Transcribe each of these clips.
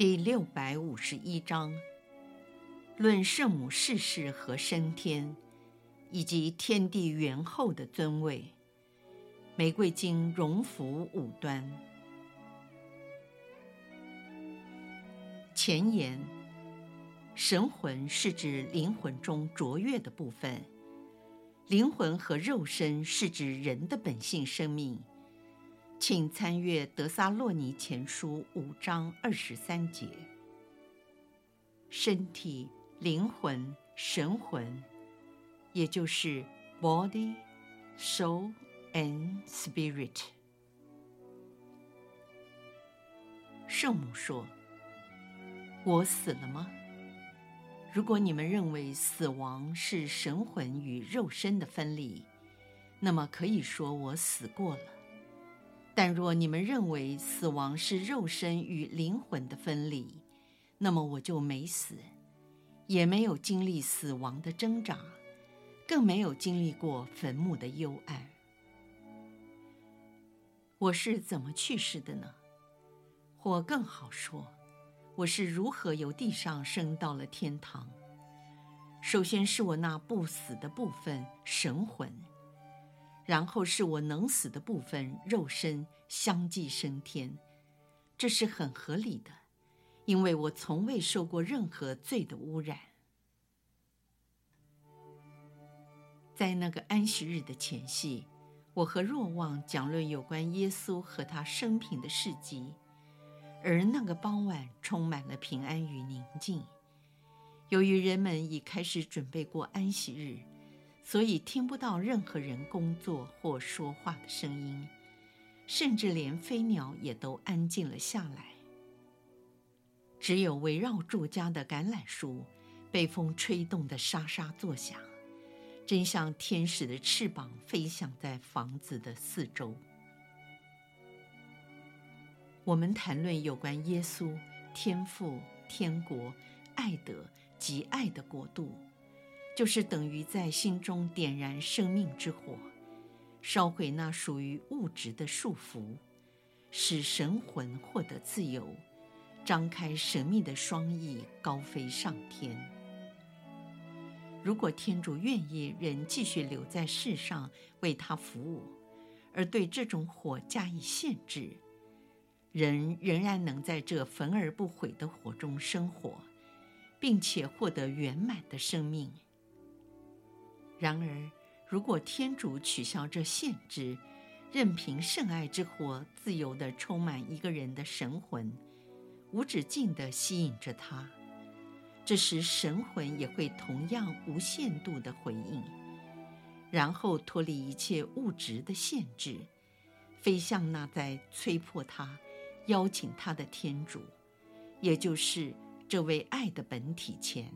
第六百五十一章，论圣母逝世和升天，以及天地元后的尊位。玫瑰经荣福五端。前言：神魂是指灵魂中卓越的部分，灵魂和肉身是指人的本性生命。请参阅《德萨洛尼前书》五章二十三节。身体、灵魂、神魂，也就是 body, soul and spirit。圣母说：“我死了吗？如果你们认为死亡是神魂与肉身的分离，那么可以说我死过了。”但若你们认为死亡是肉身与灵魂的分离，那么我就没死，也没有经历死亡的挣扎，更没有经历过坟墓的幽暗。我是怎么去世的呢？或更好说，我是如何由地上升到了天堂？首先是我那不死的部分——神魂。然后是我能死的部分，肉身相继升天，这是很合理的，因为我从未受过任何罪的污染。在那个安息日的前夕，我和若望讲论有关耶稣和他生平的事迹，而那个傍晚充满了平安与宁静。由于人们已开始准备过安息日。所以听不到任何人工作或说话的声音，甚至连飞鸟也都安静了下来。只有围绕住家的橄榄树被风吹动的沙沙作响，真像天使的翅膀飞翔在房子的四周。我们谈论有关耶稣、天父、天国、爱德及爱的国度。就是等于在心中点燃生命之火，烧毁那属于物质的束缚，使神魂获得自由，张开神秘的双翼，高飞上天。如果天主愿意人继续留在世上为他服务，而对这种火加以限制，人仍然能在这焚而不毁的火中生活，并且获得圆满的生命。然而，如果天主取消这限制，任凭圣爱之火自由地充满一个人的神魂，无止境地吸引着他，这时神魂也会同样无限度地回应，然后脱离一切物质的限制，飞向那在催迫他、邀请他的天主，也就是这位爱的本体前。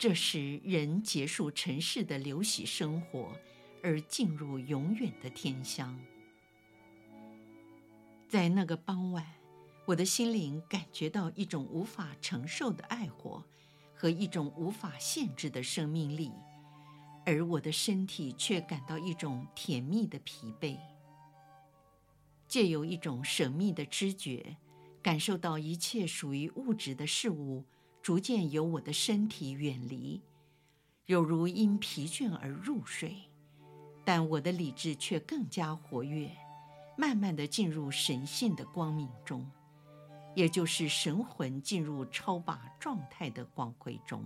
这时，人结束尘世的流徙生活，而进入永远的天乡。在那个傍晚，我的心灵感觉到一种无法承受的爱火和一种无法限制的生命力，而我的身体却感到一种甜蜜的疲惫。借由一种神秘的知觉，感受到一切属于物质的事物。逐渐由我的身体远离，有如因疲倦而入睡，但我的理智却更加活跃，慢慢地进入神性的光明中，也就是神魂进入超拔状态的光辉中。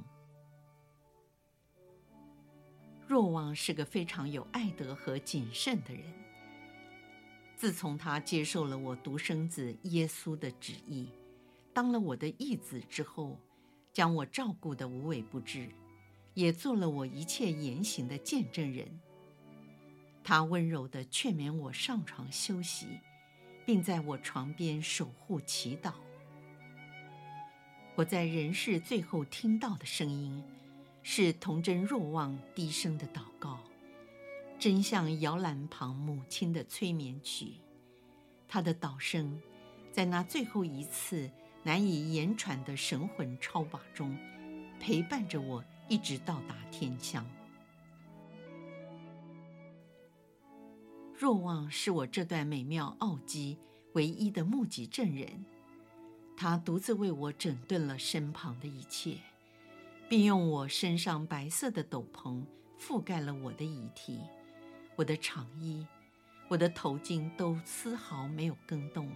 若望是个非常有爱德和谨慎的人。自从他接受了我独生子耶稣的旨意，当了我的义子之后。将我照顾得无微不至，也做了我一切言行的见证人。他温柔地劝勉我上床休息，并在我床边守护祈祷，我在人世最后听到的声音，是童真若望低声的祷告，真像摇篮旁母亲的催眠曲。他的祷声，在那最后一次难以言传的神魂超拔中，陪伴着我，一直到达天乡。若望是我这段美妙奥迹唯一的目击证人。他独自为我整顿了身旁的一切，并用我身上白色的斗篷覆盖了我的遗体。我的长衣、我的头巾都丝毫没有更动，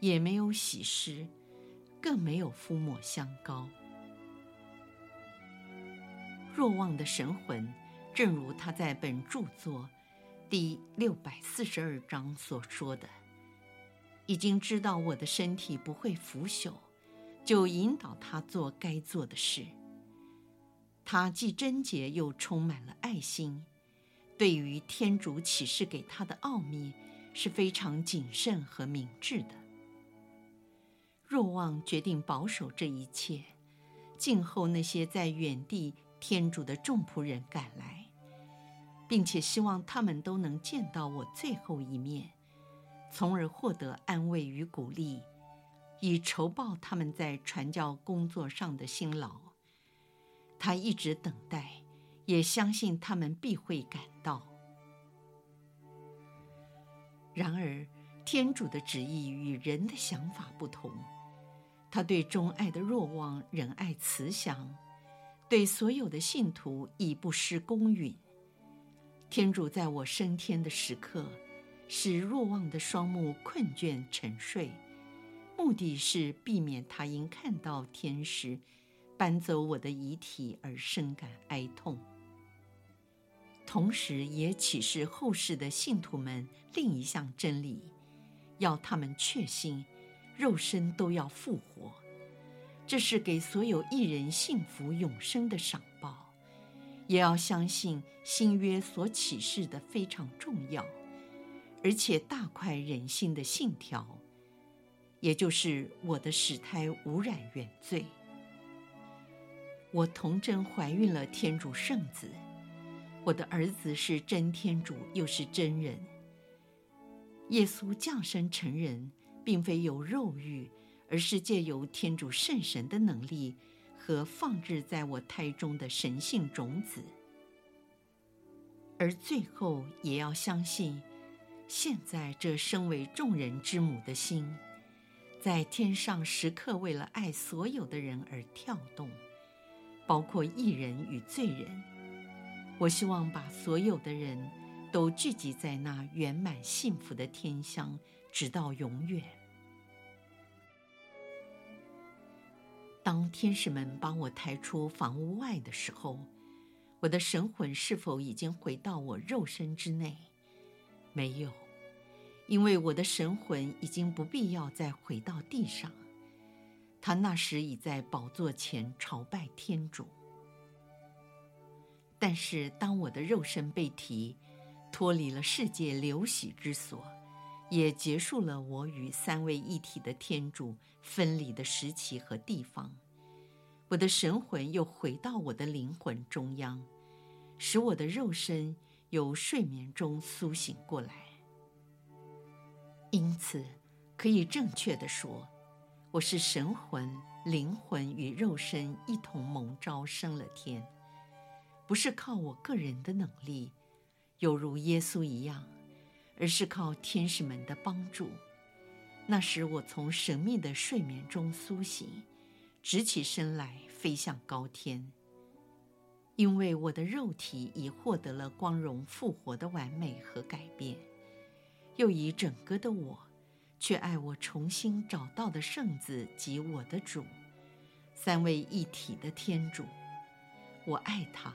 也没有洗湿，更没有敷抹香膏。若望的神魂，正如他在本著作第六百四十二章所说的。已经知道我的身体不会腐朽，就引导他做该做的事。他既贞洁又充满了爱心，对于天主启示给他的奥秘是非常谨慎和明智的。若望决定保守这一切，静候那些在远地天主的众仆人赶来，并且希望他们都能见到我最后一面。从而获得安慰与鼓励，以酬报他们在传教工作上的辛劳。他一直等待，也相信他们必会赶到。然而，天主的旨意与人的想法不同。他对钟爱的若望仁爱慈祥，对所有的信徒亦不失公允。天主在我升天的时刻。使若望的双目困倦沉睡，目的是避免他因看到天使搬走我的遗体而深感哀痛，同时也启示后世的信徒们另一项真理，要他们确信肉身都要复活，这是给所有艺人幸福永生的赏报，也要相信新约所启示的非常重要。而且大快人心的信条，也就是我的使胎无染原罪。我童真怀孕了天主圣子，我的儿子是真天主，又是真人。耶稣降生成人，并非由肉欲，而是借由天主圣神的能力和放置在我胎中的神性种子。而最后也要相信。现在，这身为众人之母的心，在天上时刻为了爱所有的人而跳动，包括义人与罪人。我希望把所有的人都聚集在那圆满幸福的天乡，直到永远。当天使们把我抬出房屋外的时候，我的神魂是否已经回到我肉身之内？没有，因为我的神魂已经不必要再回到地上，他那时已在宝座前朝拜天主。但是，当我的肉身被提，脱离了世界流徙之所，也结束了我与三位一体的天主分离的时期和地方，我的神魂又回到我的灵魂中央，使我的肉身。由睡眠中苏醒过来，因此可以正确地说，我是神魂、灵魂与肉身一同蒙召升了天，不是靠我个人的能力，犹如耶稣一样，而是靠天使们的帮助。那时我从神秘的睡眠中苏醒，直起身来，飞向高天。因为我的肉体已获得了光荣复活的完美和改变，又以整个的我，却爱我重新找到的圣子及我的主，三位一体的天主。我爱他，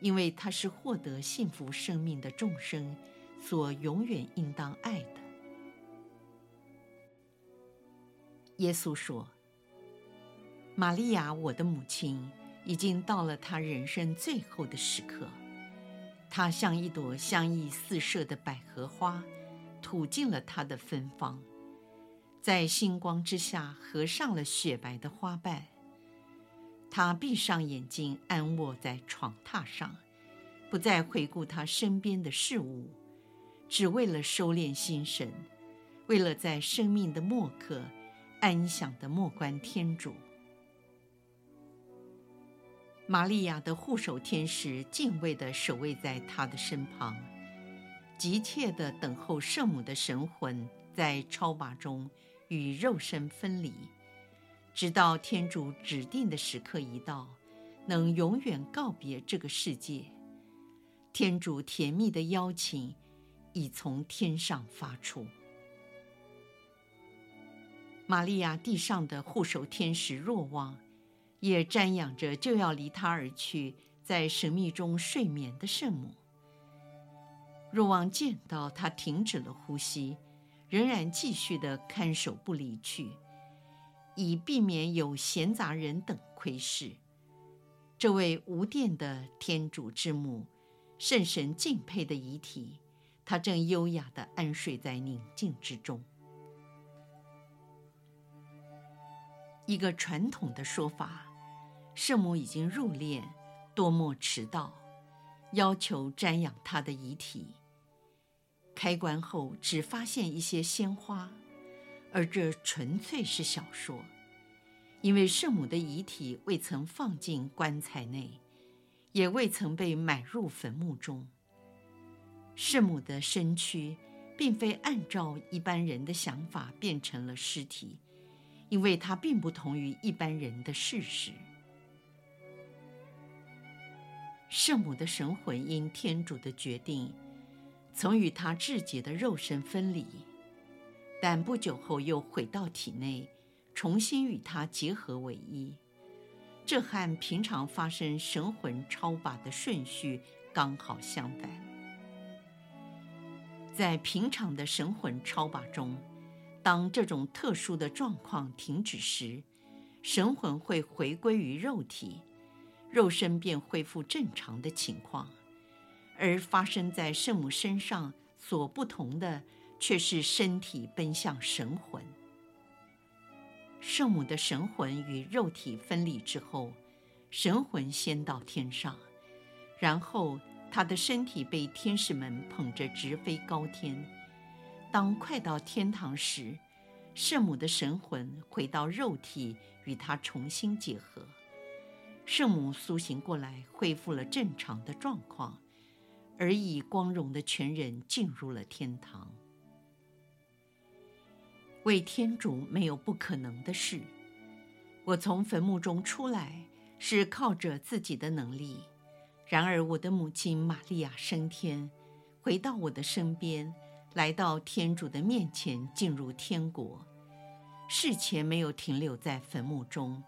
因为他是获得幸福生命的众生所永远应当爱的。耶稣说：“玛利亚，我的母亲。”已经到了她人生最后的时刻，她像一朵香溢四射的百合花，吐尽了她的芬芳，在星光之下合上了雪白的花瓣，他闭上眼睛，安卧在床榻上，不再回顾他身边的事物，只为了收敛心神，为了在生命的末刻安详地默观天主。玛利亚的护守天使敬畏地守卫在他的身旁，急切地等候圣母的神魂在超拔中与肉身分离。直到天主指定的时刻一到，能永远告别这个世界，天主甜蜜的邀请已从天上发出。玛利亚地上的护守天使若望，也瞻仰着就要离他而去，在神秘中睡眠的圣母。若望见到他停止了呼吸，仍然继续的看守不离去。以避免有闲杂人等窥视，这位无殿的天主之母，圣神敬佩的遗体，他正优雅地安睡在宁静之中。一个传统的说法，圣母已经入殓，多莫迟到，要求瞻仰她的遗体。开棺后，只发现一些鲜花。而这纯粹是小说，因为圣母的遗体未曾放进棺材内，也未曾被埋入坟墓中。圣母的身躯并非按照一般人的想法变成了尸体，因为它并不同于一般人的事实。圣母的神魂因天主的决定，曾与她至洁的肉身分离。但不久后又回到体内，重新与他结合为一。这和平常发生神魂超拔的顺序刚好相反。在平常的神魂超拔中，当这种特殊的状况停止时，神魂会回归于肉体，肉身便恢复正常的情况。而发生在圣母身上所不同的。却是身体奔向神魂。圣母的神魂与肉体分离之后，神魂先到天上，然后他的身体被天使们捧着直飞高天。当快到天堂时，圣母的神魂回到肉体，与他重新结合。圣母苏醒过来，恢复了正常的状况，而以光荣的全人进入了天堂。为天主没有不可能的事。我从坟墓中出来是靠着自己的能力，然而我的母亲玛利亚升天，回到我的身边，来到天主的面前，进入天国。事前没有停留在坟墓中，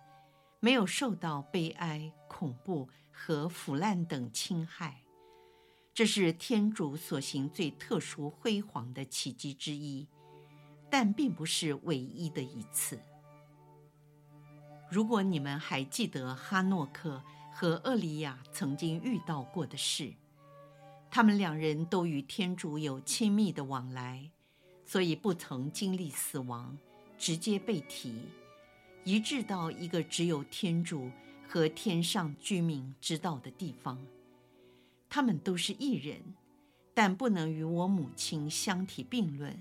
没有受到悲哀、恐怖和腐烂等侵害。这是天主所行最特殊辉煌的奇迹之一。但并不是唯一的一次。如果你们还记得哈诺克和厄里亚曾经遇到过的事，他们两人都与天主有亲密的往来，所以不曾经历死亡，直接被提，移至到一个只有天主和天上居民知道的地方。他们都是义人，但不能与我母亲相提并论。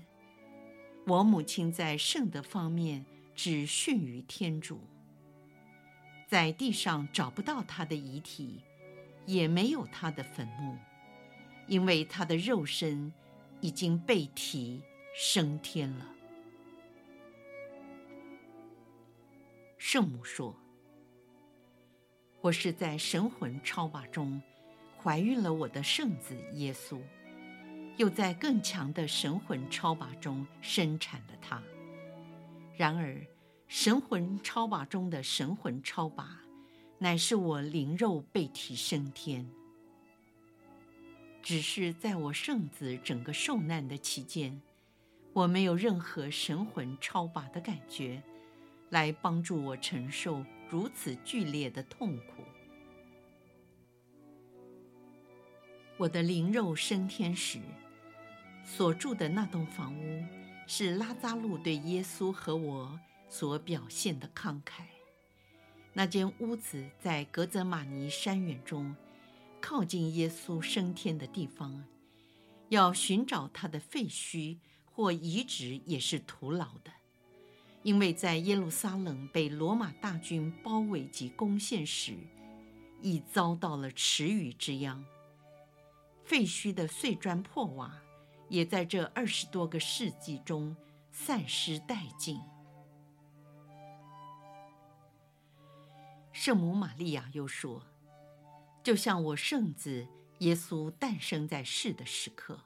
我母亲在圣德方面只逊于天主，在地上找不到他的遗体，也没有他的坟墓，因为他的肉身已经被提升天了。圣母说：“我是在神魂超拔中怀孕了我的圣子耶稣。”又在更强的神魂超拔中生产了他。然而，神魂超拔中的神魂超拔，乃是我灵肉被提升天。只是在我圣子整个受难的期间，我没有任何神魂超拔的感觉，来帮助我承受如此剧烈的痛苦。我的灵肉升天时，所住的那栋房屋，是拉扎路对耶稣和我所表现的慷慨。那间屋子在格泽玛尼山园中，靠近耶稣升天的地方。要寻找他的废墟或遗址也是徒劳的，因为在耶路撒冷被罗马大军包围及攻陷时，已遭到了池鱼之殃。废墟的碎砖破瓦，也在这二十多个世纪中散失殆尽。圣母玛利亚又说：“就像我圣子。”耶稣诞生在世的时刻，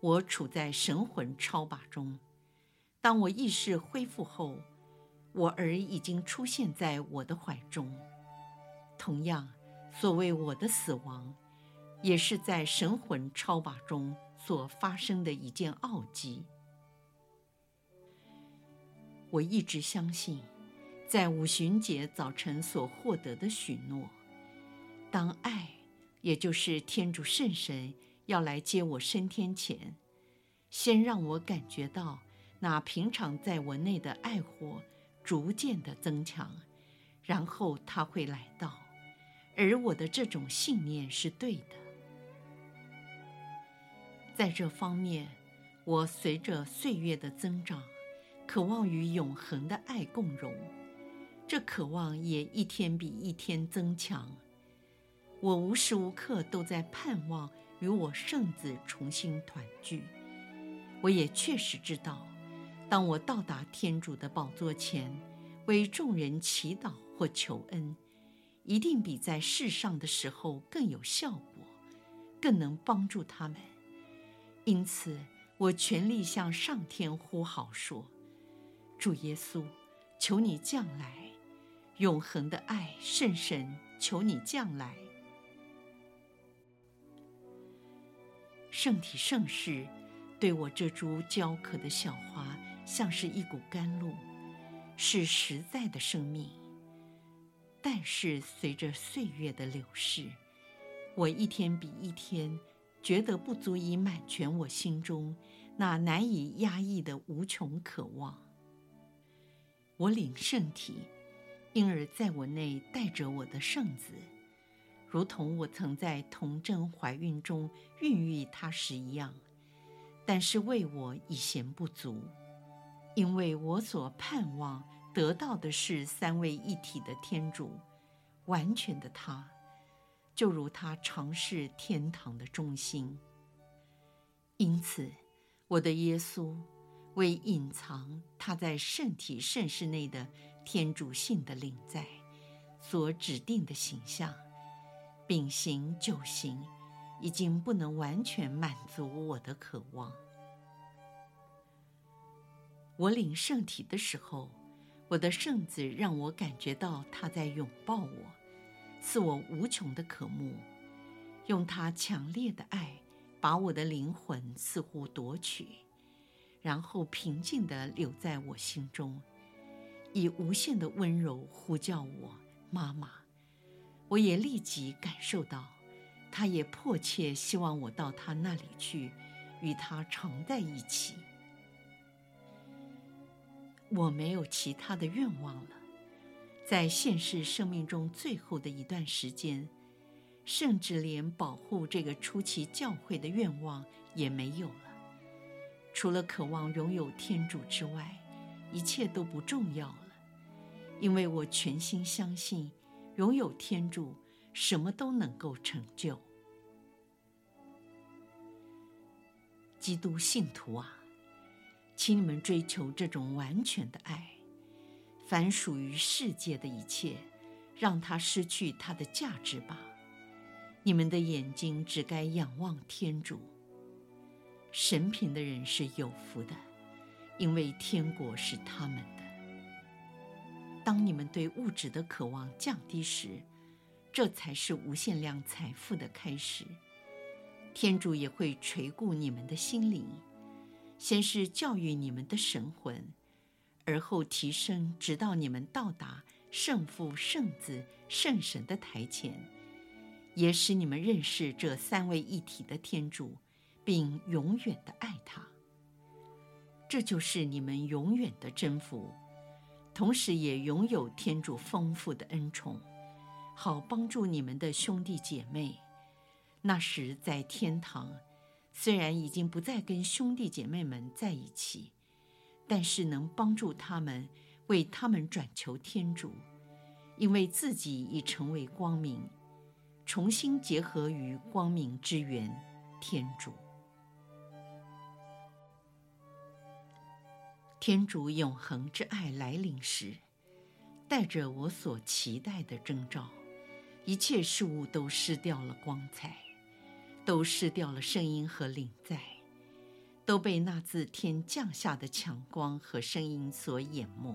我处在神魂超拔中。当我意识恢复后，我儿已经出现在我的怀中。同样，所谓我的死亡，也是在神魂超拔中所发生的一件奥迹。我一直相信，在五旬节早晨所获得的许诺，当爱。也就是天主圣神要来接我升天前，先让我感觉到那平常在我内的爱火逐渐的增强，然后他会来到，而我的这种信念是对的。在这方面，我随着岁月的增长，渴望与永恒的爱共融，这渴望也一天比一天增强。我无时无刻都在盼望与我圣子重新团聚。我也确实知道，当我到达天主的宝座前，为众人祈祷或求恩，一定比在世上的时候更有效果，更能帮助他们。因此，我全力向上天呼号说：“主耶稣，求你降来，永恒的爱圣神，求你降来。”圣体圣事，对我这株娇可的小花，像是一股甘露，是实在的生命。但是随着岁月的流逝，我一天比一天觉得不足以满全我心中那难以压抑的无穷渴望。我领圣体，因而在我内带着我的圣子。如同我曾在童贞怀孕中孕育他时一样，但是为我已嫌不足，因为我所盼望得到的是三位一体的天主，完全的他，就如他常是天堂的中心。因此，我的耶稣为隐藏他在圣体圣事内的天主性的领在，所指定的形象。秉行就行，已经不能完全满足我的渴望。我领圣体的时候，我的圣子让我感觉到他在拥抱我，赐我无穷的渴慕，用他强烈的爱把我的灵魂似乎夺取，然后平静地留在我心中，以无限的温柔呼叫我妈妈。我也立即感受到，他也迫切希望我到他那里去，与他常在一起。我没有其他的愿望了，在现世生命中最后的一段时间，甚至连保护这个初期教会的愿望也没有了。除了渴望拥有天主之外，一切都不重要了，因为我全心相信。拥有天主，什么都能够成就。基督信徒啊，请你们追求这种完全的爱。凡属于世界的一切，让它失去它的价值吧。你们的眼睛只该仰望天主。神贫的人是有福的，因为天国是他们的。当你们对物质的渴望降低时，这才是无限量财富的开始。天主也会垂顾你们的心灵，先是教育你们的神魂，而后提升，直到你们到达圣父、圣子、圣神的台前，也使你们认识这三位一体的天主，并永远的爱他。这就是你们永远的征服。同时也拥有天主丰富的恩宠，好帮助你们的兄弟姐妹。那时在天堂，虽然已经不再跟兄弟姐妹们在一起，但是能帮助他们，为他们转求天主，因为自己已成为光明，重新结合于光明之源天主。天主永恒之爱来临时，带着我所期待的征兆，一切事物都失掉了光彩，都失掉了声音和灵在，都被那自天降下的强光和声音所淹没。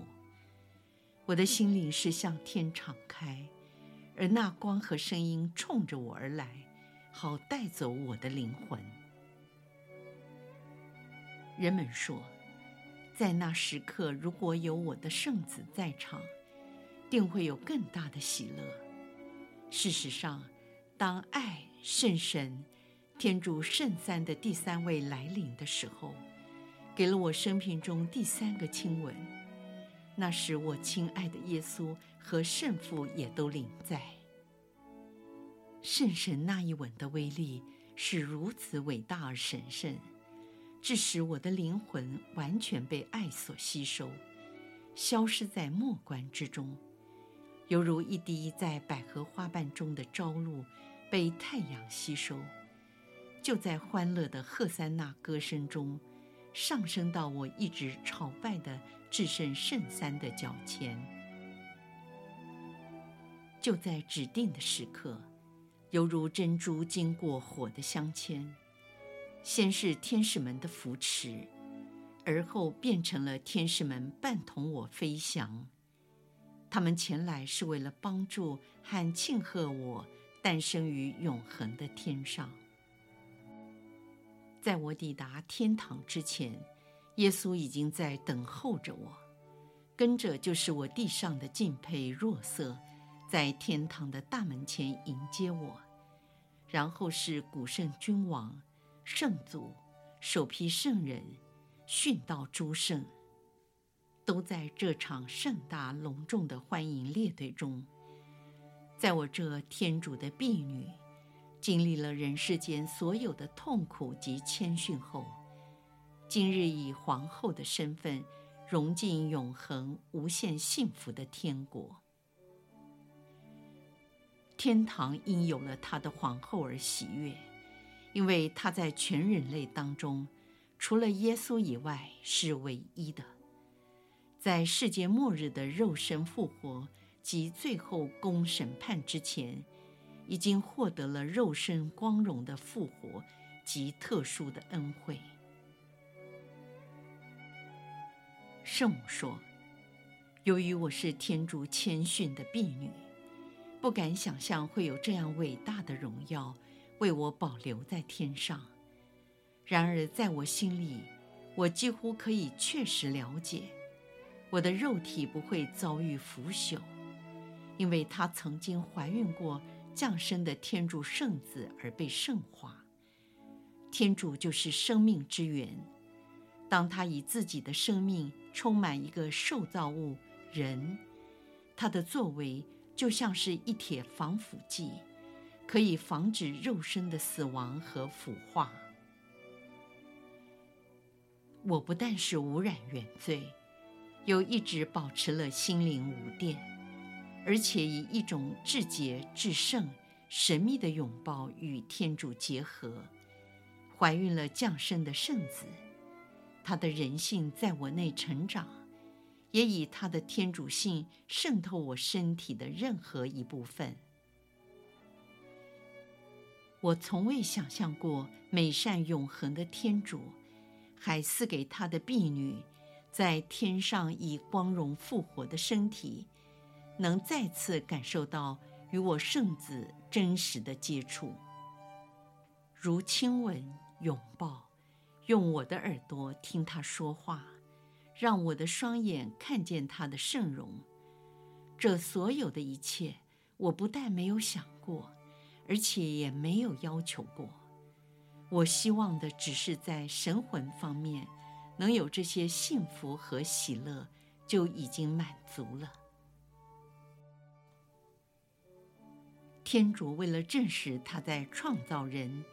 我的心灵是向天敞开，而那光和声音冲着我而来，好带走我的灵魂。人们说，在那时刻，如果有我的圣子在场，定会有更大的喜乐。事实上，当爱、圣神、天主圣三的第三位来临的时候，给了我生平中第三个亲吻。那时，我亲爱的耶稣和圣父也都临在。圣神那一吻的威力是如此伟大而神圣。致使我的灵魂完全被爱所吸收，消失在末观之中，犹如一滴在百合花瓣中的朝露被太阳吸收，就在欢乐的赫塞纳歌声中，上升到我一直朝拜的至圣圣三的脚前。就在指定的时刻，犹如珍珠经过火的镶嵌。先是天使们的扶持，而后变成了天使们伴同我飞翔。他们前来是为了帮助和庆贺我诞生于永恒的天上。在我抵达天堂之前，耶稣已经在等候着我。跟着就是我地上的敬佩若瑟，在天堂的大门前迎接我，然后是古圣君王。圣祖、首批圣人、殉道诸圣，都在这场盛大隆重的欢迎列队中。在我这天主的婢女，经历了人世间所有的痛苦及谦逊后，今日以皇后的身份，融进永恒无限幸福的天国。天堂因有了他的皇后而喜悦。因为他在全人类当中，除了耶稣以外是唯一的，在世界末日的肉身复活及最后公审判之前，已经获得了肉身光荣的复活及特殊的恩惠。圣母说：“由于我是天主谦逊的婢女，不敢想象会有这样伟大的荣耀。”为我保留在天上。然而，在我心里，我几乎可以确实了解，我的肉体不会遭遇腐朽，因为他曾经怀孕过降生的天主圣子而被圣化。天主就是生命之源。当他以自己的生命充满一个受造物人，他的作为就像是一帖防腐剂。可以防止肉身的死亡和腐化。我不但是无染原罪，又一直保持了心灵无玷，而且以一种至洁、至圣、神秘的拥抱与天主结合，怀孕了降生的圣子。他的人性在我内成长，也以他的天主性渗透我身体的任何一部分。我从未想象过，美善永恒的天主，还赐给他的婢女，在天上以光荣复活的身体，能再次感受到与我圣子真实的接触，如亲吻、拥抱，用我的耳朵听他说话，让我的双眼看见他的圣容。这所有的一切，我不但没有想过。而且也没有要求过，我希望的只是在神魂方面能有这些幸福和喜乐，就已经满足了。天主为了证实他在创造人，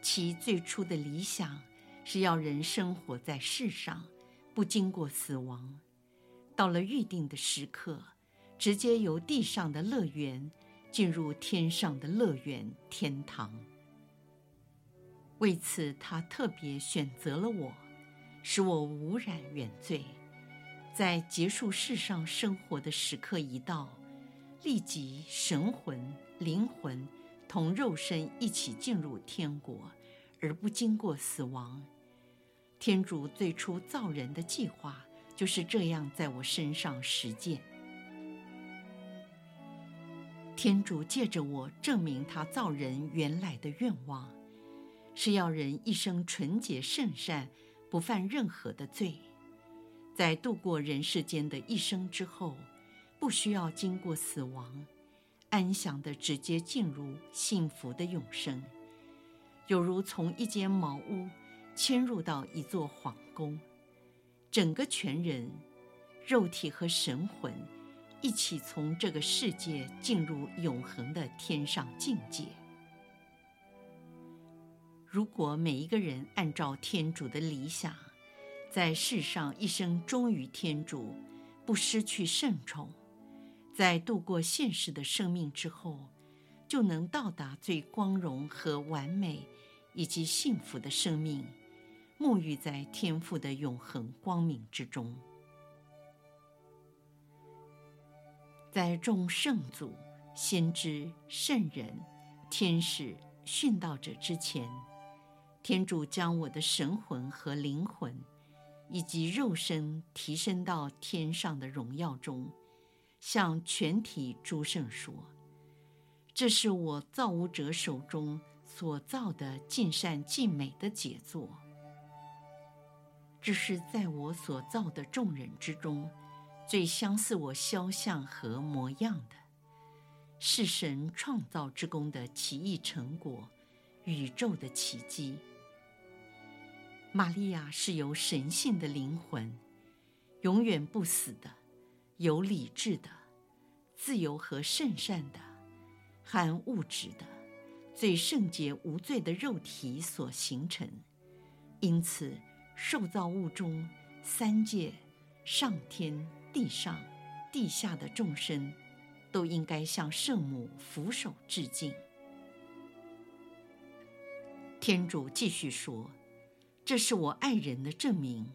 其最初的理想是要人生活在世上，不经过死亡。到了预定的时刻，直接由地上的乐园进入天上的乐园——天堂。为此，他特别选择了我，使我无染原罪。在结束世上生活的时刻一到，立即神魂、灵魂同肉身一起进入天国，而不经过死亡。天主最初造人的计划就是这样在我身上实践。天主借着我证明他造人原来的愿望，是要人一生纯洁圣善，不犯任何的罪。在度过人世间的一生之后，不需要经过死亡，安详地直接进入幸福的永生，有如从一间茅屋迁入到一座皇宫，整个全人、肉体和神魂一起从这个世界进入永恒的天上境界。如果每一个人按照天主的理想，在世上一生忠于天主，不失去圣宠，在度过现实的生命之后，就能到达最光荣和完美以及幸福的生命，沐浴在天父的永恒光明之中。在众圣祖、先知、圣人、天使、殉道者之前，天主将我的神魂和灵魂，以及肉身提升到天上的荣耀中，向全体诸圣说：“这是我造物者手中所造的尽善尽美的杰作。这是在我所造的众人之中，最相似我肖像和模样的，是神创造之功的奇异成果，宇宙的奇迹。”玛利亚是由神性的灵魂，永远不死的，有理智的，自由和圣善的，含物质的，最圣洁无罪的肉体所形成。因此，受造物中三界、上天、地上、地下的众生，都应该向圣母俯首致敬。天主继续说。这是我爱人的证明，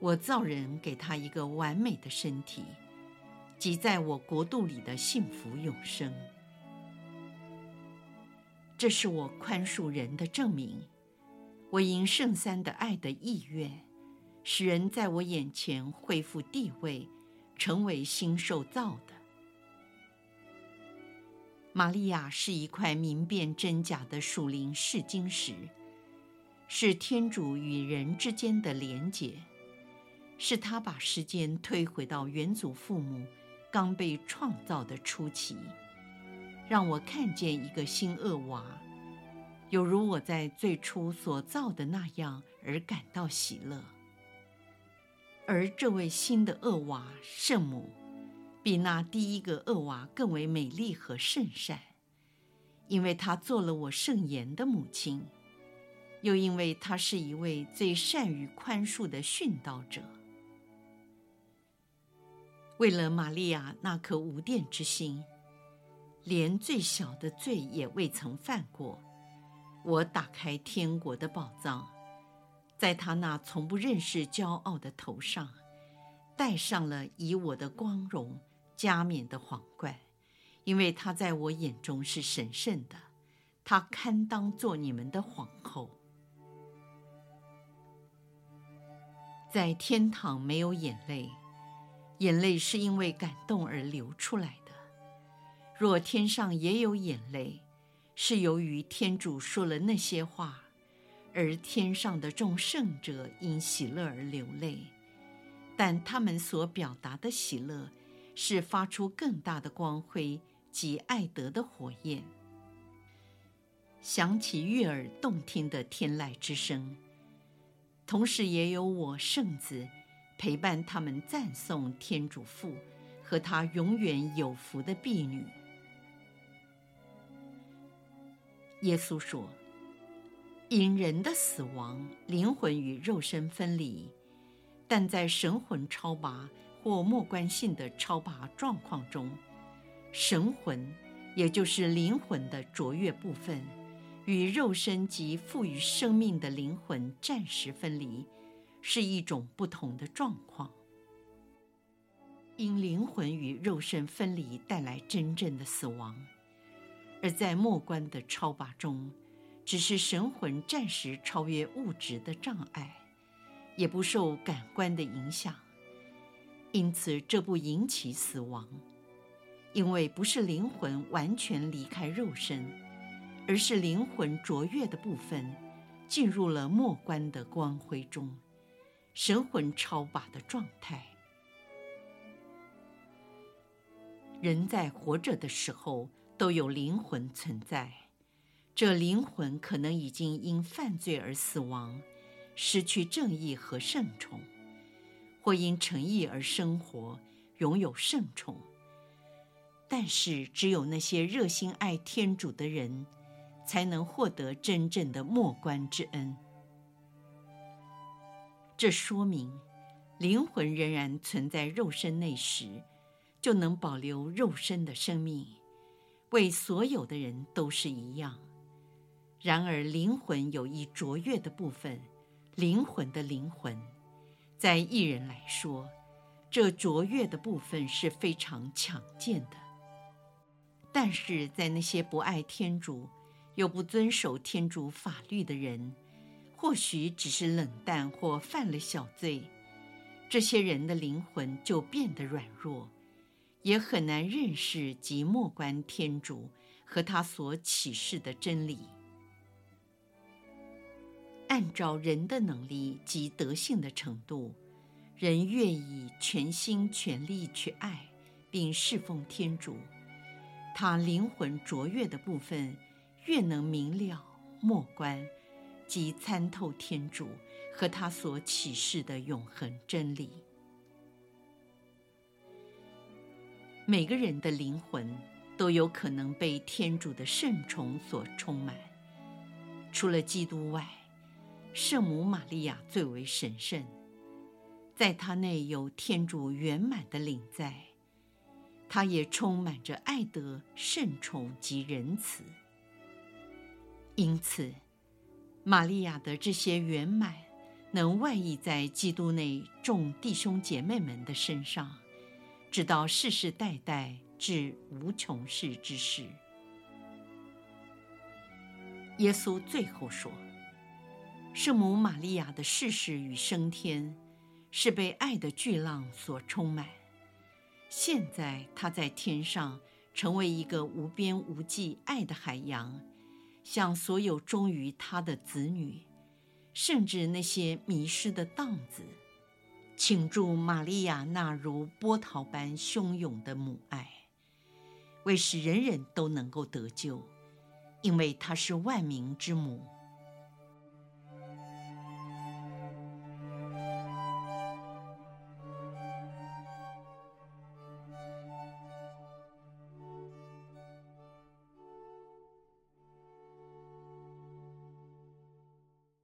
我造人给他一个完美的身体，即在我国度里的幸福永生。这是我宽恕人的证明，我因圣三的爱的意愿，使人在我眼前恢复地位，成为新受造的。玛利亚是一块明辨真假的属灵试金石。是天主与人之间的连结，是他把时间推回到原祖父母刚被创造的初期，让我看见一个新厄娃，有如我在最初所造的那样而感到喜乐。而这位新的厄娃圣母，比那第一个厄娃更为美丽和圣善，因为她做了我圣言的母亲。又因为她是一位最善于宽恕的殉道者，为了玛利亚那颗无玷之心，连最小的罪也未曾犯过，我打开天国的宝藏，在他那从不认识骄傲的头上，戴上了以我的光荣加冕的皇冠，因为他在我眼中是神圣的，他堪当做你们的皇后。在天堂没有眼泪，眼泪是因为感动而流出来的。若天上也有眼泪，是由于天主说了那些话，而天上的众圣者因喜乐而流泪。但他们所表达的喜乐，是发出更大的光辉及爱德的火焰，响起悦耳动听的天籁之声。同时，也有我圣子陪伴他们赞颂天主父和他永远有福的婢女。耶稣说：“因人的死亡，灵魂与肉身分离，但在神魂超拔或末观性的超拔状况中，神魂，也就是灵魂的卓越部分，与肉身及赋予生命的灵魂暂时分离。”是一种不同的状况，因灵魂与肉身分离带来真正的死亡，而在末观的超拔中，只是神魂暂时超越物质的障碍，也不受感官的影响，因此这不引起死亡，因为不是灵魂完全离开肉身，而是灵魂卓越的部分进入了默观的光辉中。神魂超拔的状态。人在活着的时候都有灵魂存在，这灵魂可能已经因犯罪而死亡，失去正义和圣宠，或因诚意而生活，拥有圣宠。但是，只有那些热心爱天主的人，才能获得真正的默观之恩。这说明，灵魂仍然存在肉身内时，就能保留肉身的生命，为所有的人都是一样。然而，灵魂有一卓越的部分，灵魂的灵魂，在艺人来说，这卓越的部分是非常强健的。但是在那些不爱天主，又不遵守天主法律的人，或许只是冷淡或犯了小罪，这些人的灵魂就变得软弱，也很难认识及默观天主和他所启示的真理。按照人的能力及德性的程度，人越以全心全力去爱并侍奉天主，他灵魂卓越的部分越能明了默观。即参透天主和他所启示的永恒真理。每个人的灵魂都有可能被天主的圣宠所充满，除了基督外，圣母玛利亚最为神圣，在她内有天主圆满的领在，她也充满着爱德、圣宠及仁慈，因此。玛利亚的这些圆满，能外溢在基督内众弟兄姐妹们的身上，直到世世代代至无穷世之时。耶稣最后说：“圣母玛利亚的逝世与升天，是被爱的巨浪所充满。现在她在天上，成为一个无边无际爱的海洋。”向所有忠于她的子女，甚至那些迷失的荡子，倾注玛利亚那如波涛般汹涌的母爱，为使人人都能够得救，因为她是万民之母。